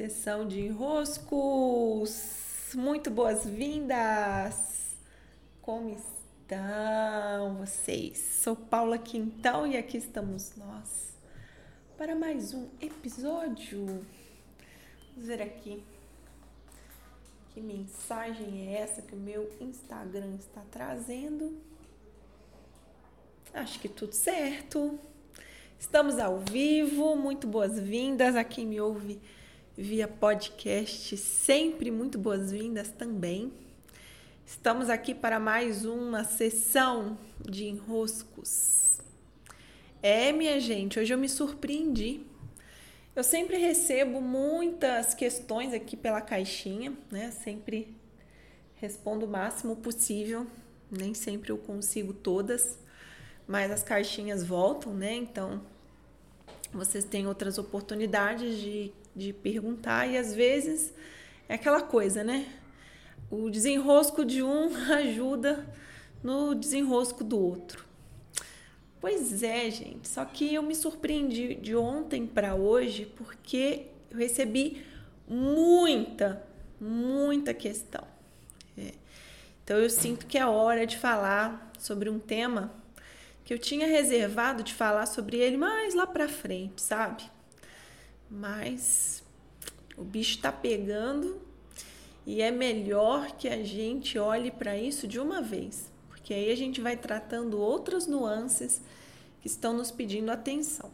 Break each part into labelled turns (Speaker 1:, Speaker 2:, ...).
Speaker 1: Sessão de enroscos. Muito boas-vindas. Como estão vocês? Sou Paula Quintão e aqui estamos nós para mais um episódio. Vamos ver aqui. Que mensagem é essa que o meu Instagram está trazendo? Acho que tudo certo. Estamos ao vivo, muito boas-vindas a quem me ouve via podcast, sempre muito boas-vindas também. Estamos aqui para mais uma sessão de enroscos. É, minha gente, hoje eu me surpreendi. Eu sempre recebo muitas questões aqui pela caixinha, né? Sempre respondo o máximo possível. Nem sempre eu consigo todas, mas as caixinhas voltam, né? Então, vocês têm outras oportunidades de de perguntar e às vezes é aquela coisa, né? O desenrosco de um ajuda no desenrosco do outro. Pois é, gente. Só que eu me surpreendi de ontem para hoje porque eu recebi muita, muita questão. É. Então eu sinto que é hora de falar sobre um tema que eu tinha reservado de falar sobre ele mais lá para frente, sabe? Mas o bicho está pegando e é melhor que a gente olhe para isso de uma vez, porque aí a gente vai tratando outras nuances que estão nos pedindo atenção.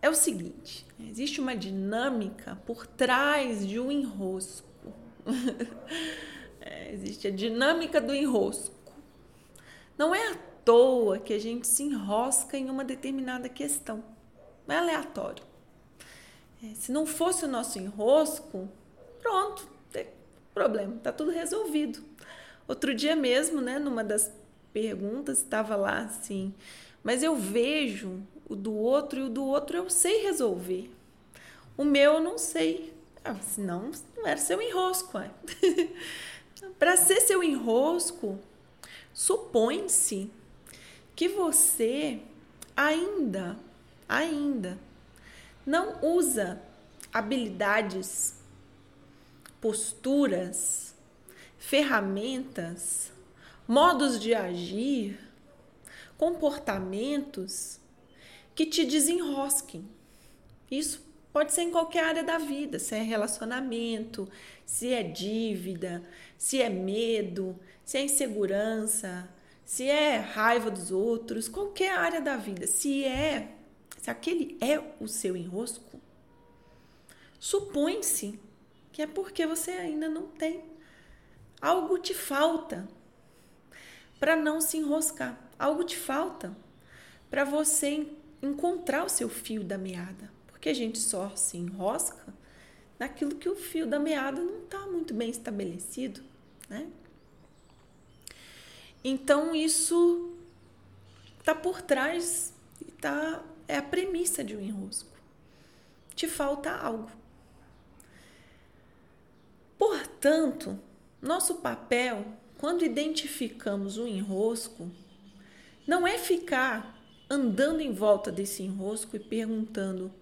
Speaker 1: É o seguinte: existe uma dinâmica por trás de um enrosco. é, existe a dinâmica do enrosco. Não é à toa que a gente se enrosca em uma determinada questão. Não é aleatório. É, se não fosse o nosso enrosco, pronto, tem problema, tá tudo resolvido. Outro dia mesmo, né, numa das perguntas, estava lá assim, mas eu vejo o do outro e o do outro eu sei resolver. O meu eu não sei. Ah, senão não era seu enrosco. Para ser seu enrosco, supõe-se que você ainda, ainda não usa habilidades, posturas, ferramentas, modos de agir, comportamentos que te desenrosquem. Isso pode ser em qualquer área da vida, se é relacionamento, se é dívida, se é medo, se é insegurança, se é raiva dos outros, qualquer área da vida. Se é se aquele é o seu enrosco, supõe-se que é porque você ainda não tem. Algo te falta para não se enroscar. Algo te falta para você encontrar o seu fio da meada. Porque a gente só se enrosca naquilo que o fio da meada não está muito bem estabelecido, né? Então isso está por trás, está é a premissa de um enrosco. Te falta algo. Portanto, nosso papel, quando identificamos um enrosco, não é ficar andando em volta desse enrosco e perguntando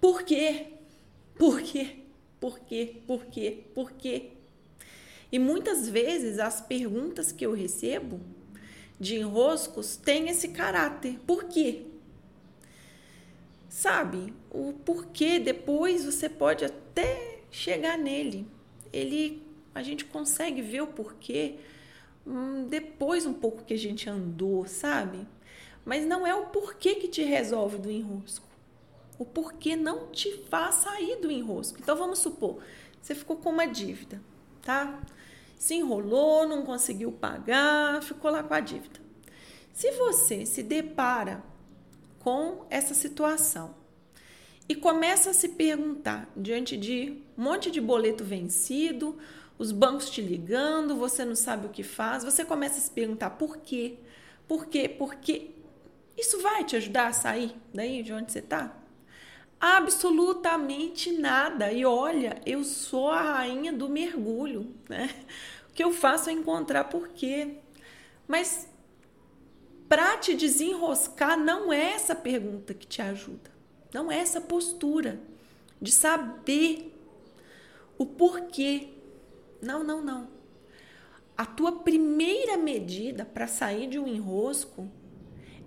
Speaker 1: por quê? Por quê? Por quê? Por quê? Por quê? E muitas vezes as perguntas que eu recebo de enroscos têm esse caráter. Por quê? Sabe? O porquê depois você pode até chegar nele. Ele a gente consegue ver o porquê hum, depois um pouco que a gente andou, sabe? Mas não é o porquê que te resolve do enrosco. O porquê não te faz sair do enrosco. Então vamos supor, você ficou com uma dívida, tá? Se enrolou, não conseguiu pagar, ficou lá com a dívida. Se você se depara com essa situação e começa a se perguntar diante de um monte de boleto vencido, os bancos te ligando, você não sabe o que faz, você começa a se perguntar por quê? Por quê? Porque isso vai te ajudar a sair daí de onde você está? Absolutamente nada. E olha, eu sou a rainha do mergulho, né? O que eu faço é encontrar por quê. Mas para te desenroscar, não é essa pergunta que te ajuda. Não é essa postura. de saber o porquê. Não, não, não. A tua primeira medida para sair de um enrosco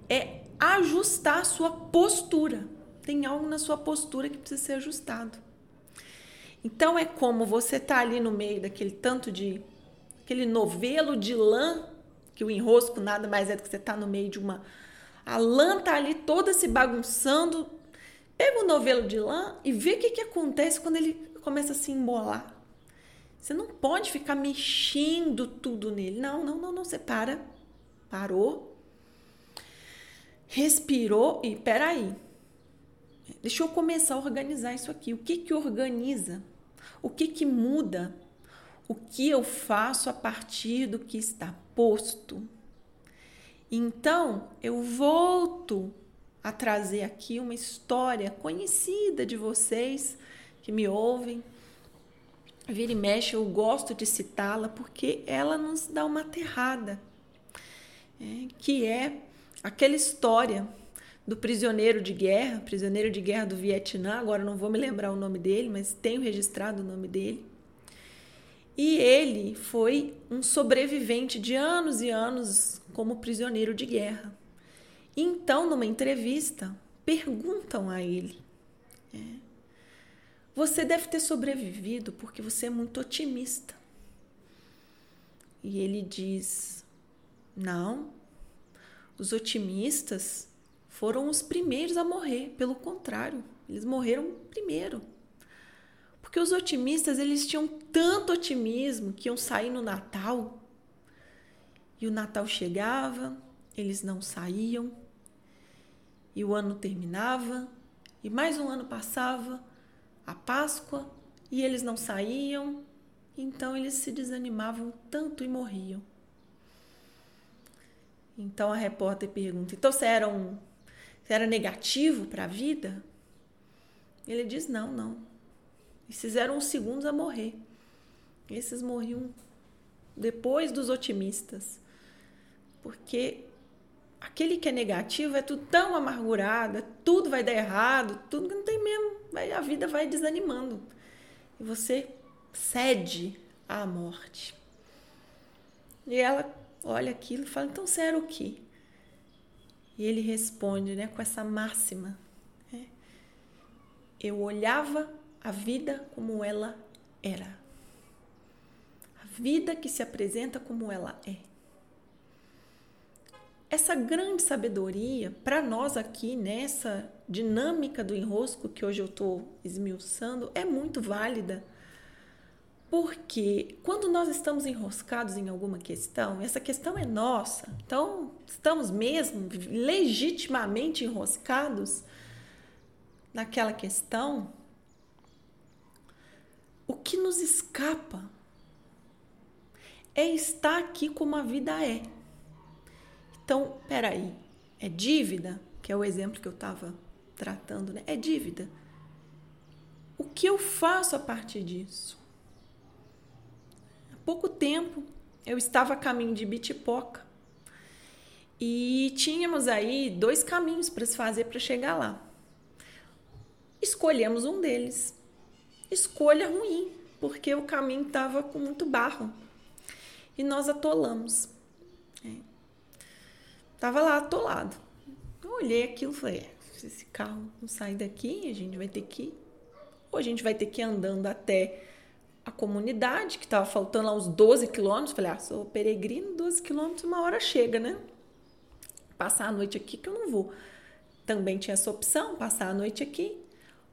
Speaker 1: é ajustar a sua postura. Tem algo na sua postura que precisa ser ajustado. Então é como você tá ali no meio daquele tanto de aquele novelo de lã, que o enrosco nada mais é do que você tá no meio de uma a lã tá ali toda se bagunçando. Pega o novelo de lã e vê o que, que acontece quando ele começa a se embolar. Você não pode ficar mexendo tudo nele. Não, não, não, não. Você para. Parou. Respirou e peraí. Deixa eu começar a organizar isso aqui. O que que organiza? O que que muda? O que eu faço a partir do que está posto? Então, eu volto a trazer aqui uma história conhecida de vocês que me ouvem. Vira e mexe, eu gosto de citá-la porque ela nos dá uma aterrada, é, que é aquela história do prisioneiro de guerra, prisioneiro de guerra do Vietnã, agora não vou me lembrar o nome dele, mas tenho registrado o nome dele. E ele foi um sobrevivente de anos e anos como prisioneiro de guerra. Então, numa entrevista, perguntam a ele: é, Você deve ter sobrevivido porque você é muito otimista. E ele diz: Não, os otimistas foram os primeiros a morrer. Pelo contrário, eles morreram primeiro. Porque os otimistas, eles tinham tanto otimismo que iam sair no Natal. E o Natal chegava, eles não saíam. E o ano terminava, e mais um ano passava, a Páscoa, e eles não saíam. Então eles se desanimavam tanto e morriam. Então a repórter pergunta: então você era um era negativo para a vida? Ele diz: não, não. Esses eram os segundos a morrer. Esses morriam depois dos otimistas. Porque aquele que é negativo é tudo tão amargurado, é tudo vai dar errado, tudo não tem mesmo. Vai, a vida vai desanimando. E você cede à morte. E ela olha aquilo e fala: então você era o quê? E ele responde né, com essa máxima: né? Eu olhava a vida como ela era. A vida que se apresenta como ela é. Essa grande sabedoria, para nós aqui nessa dinâmica do enrosco que hoje eu estou esmiuçando, é muito válida porque quando nós estamos enroscados em alguma questão, essa questão é nossa, então estamos mesmo legitimamente enroscados naquela questão, que nos escapa é estar aqui como a vida é. Então, peraí, é dívida, que é o exemplo que eu estava tratando, né? É dívida. O que eu faço a partir disso? pouco tempo eu estava a caminho de Bitipoca e tínhamos aí dois caminhos para se fazer para chegar lá. Escolhemos um deles. Escolha ruim, porque o caminho estava com muito barro e nós atolamos. É. Tava lá atolado. Eu olhei aquilo e falei: é, se esse carro não sair daqui, a gente vai ter que. Ou a gente vai ter que ir andando até a comunidade, que estava faltando lá uns 12 quilômetros. Falei, ah, sou peregrino, 12 quilômetros, uma hora chega, né? Passar a noite aqui que eu não vou. Também tinha essa opção, passar a noite aqui.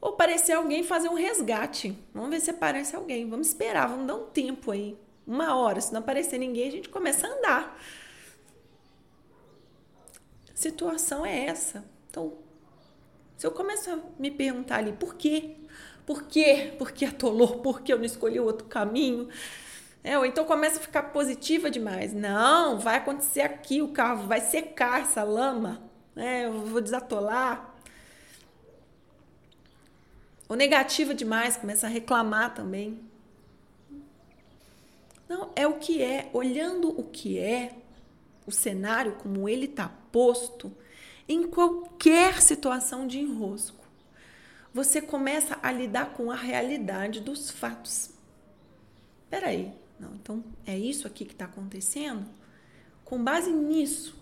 Speaker 1: Ou aparecer alguém fazer um resgate. Vamos ver se aparece alguém. Vamos esperar, vamos dar um tempo aí. Uma hora. Se não aparecer ninguém, a gente começa a andar. A situação é essa. Então, se eu começo a me perguntar ali, por quê? Por quê? Por que atolou? Por que eu não escolhi outro caminho? É, ou então começa a ficar positiva demais. Não, vai acontecer aqui, o carro vai secar essa lama. É, eu vou desatolar. Ou negativa demais, começa a reclamar também. Não, é o que é. Olhando o que é, o cenário como ele está posto, em qualquer situação de enrosco você começa a lidar com a realidade dos fatos. Peraí, não, então é isso aqui que está acontecendo? Com base nisso,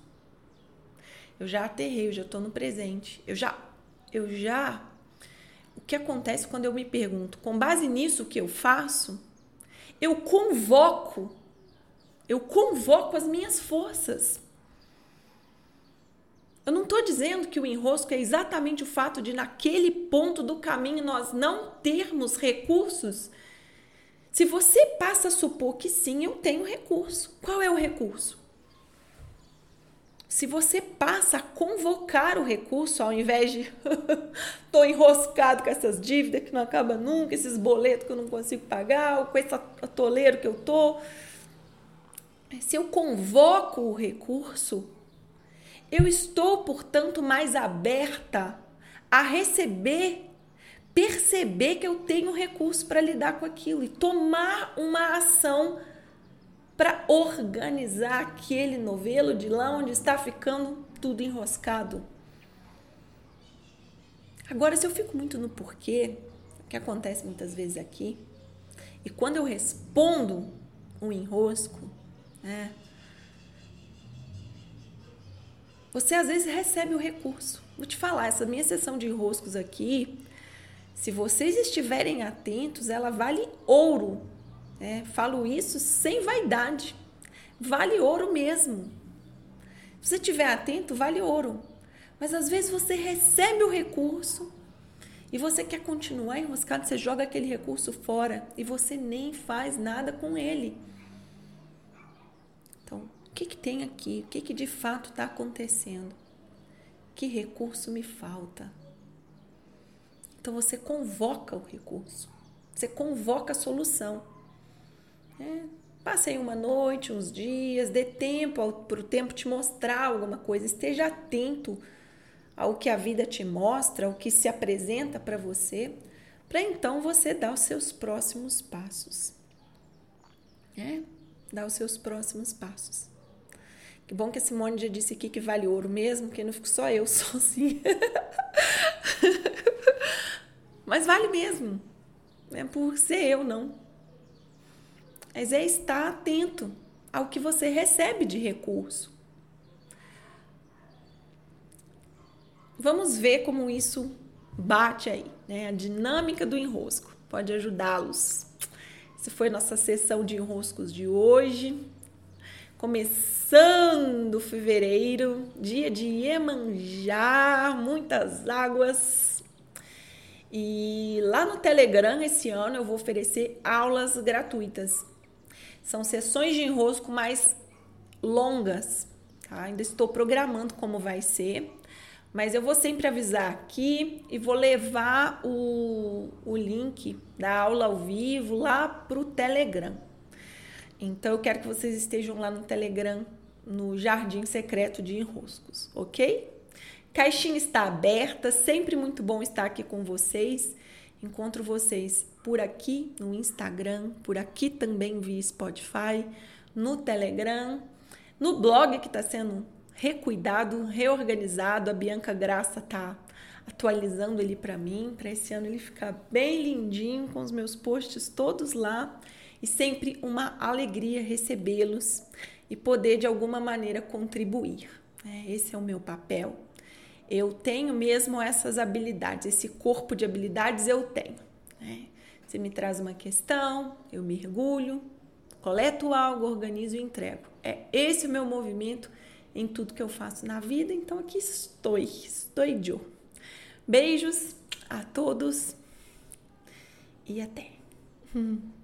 Speaker 1: eu já aterrei, eu já estou no presente, eu já, eu já. Que acontece quando eu me pergunto, com base nisso que eu faço, eu convoco, eu convoco as minhas forças. Eu não estou dizendo que o enrosco é exatamente o fato de, naquele ponto do caminho, nós não termos recursos. Se você passa a supor que sim, eu tenho recurso. Qual é o recurso? Se você passa a convocar o recurso, ao invés de estou enroscado com essas dívidas que não acaba nunca, esses boletos que eu não consigo pagar, com esse atoleiro que eu tô, se eu convoco o recurso, eu estou, portanto, mais aberta a receber, perceber que eu tenho recurso para lidar com aquilo e tomar uma ação para organizar aquele novelo de lá onde está ficando tudo enroscado. Agora, se eu fico muito no porquê, que acontece muitas vezes aqui, e quando eu respondo um enrosco, né, você às vezes recebe o recurso. Vou te falar, essa minha sessão de enroscos aqui, se vocês estiverem atentos, ela vale ouro é, falo isso sem vaidade. Vale ouro mesmo. Se você estiver atento, vale ouro. Mas às vezes você recebe o recurso e você quer continuar enroscado, você joga aquele recurso fora e você nem faz nada com ele. Então, o que, que tem aqui? O que, que de fato está acontecendo? Que recurso me falta? Então você convoca o recurso, você convoca a solução. É, passei uma noite, uns dias, dê tempo para o tempo te mostrar alguma coisa, esteja atento ao que a vida te mostra, ao que se apresenta para você, para então você dar os seus próximos passos. É, dar os seus próximos passos. Que bom que a Simone já disse aqui que vale ouro mesmo, que não fico só eu sozinha. Mas vale mesmo. É por ser eu, não mas é estar atento ao que você recebe de recurso. Vamos ver como isso bate aí, né? A dinâmica do enrosco pode ajudá-los. Essa foi nossa sessão de enroscos de hoje. Começando fevereiro, dia de Iemanjá, muitas águas. E lá no Telegram esse ano eu vou oferecer aulas gratuitas são sessões de enrosco mais longas, tá? Ainda estou programando como vai ser, mas eu vou sempre avisar aqui e vou levar o, o link da aula ao vivo lá para o Telegram. Então eu quero que vocês estejam lá no Telegram, no Jardim Secreto de Enroscos, ok? Caixinha está aberta, sempre muito bom estar aqui com vocês. Encontro vocês por aqui no Instagram, por aqui também via Spotify, no Telegram, no blog que está sendo recuidado, reorganizado. A Bianca Graça está atualizando ele para mim, para esse ano ele ficar bem lindinho, com os meus posts todos lá e sempre uma alegria recebê-los e poder de alguma maneira contribuir. Né? Esse é o meu papel. Eu tenho mesmo essas habilidades, esse corpo de habilidades eu tenho. Né? Você me traz uma questão, eu mergulho, coleto algo, organizo e entrego. É esse o meu movimento em tudo que eu faço na vida, então aqui estou, estou eu. Beijos a todos e até.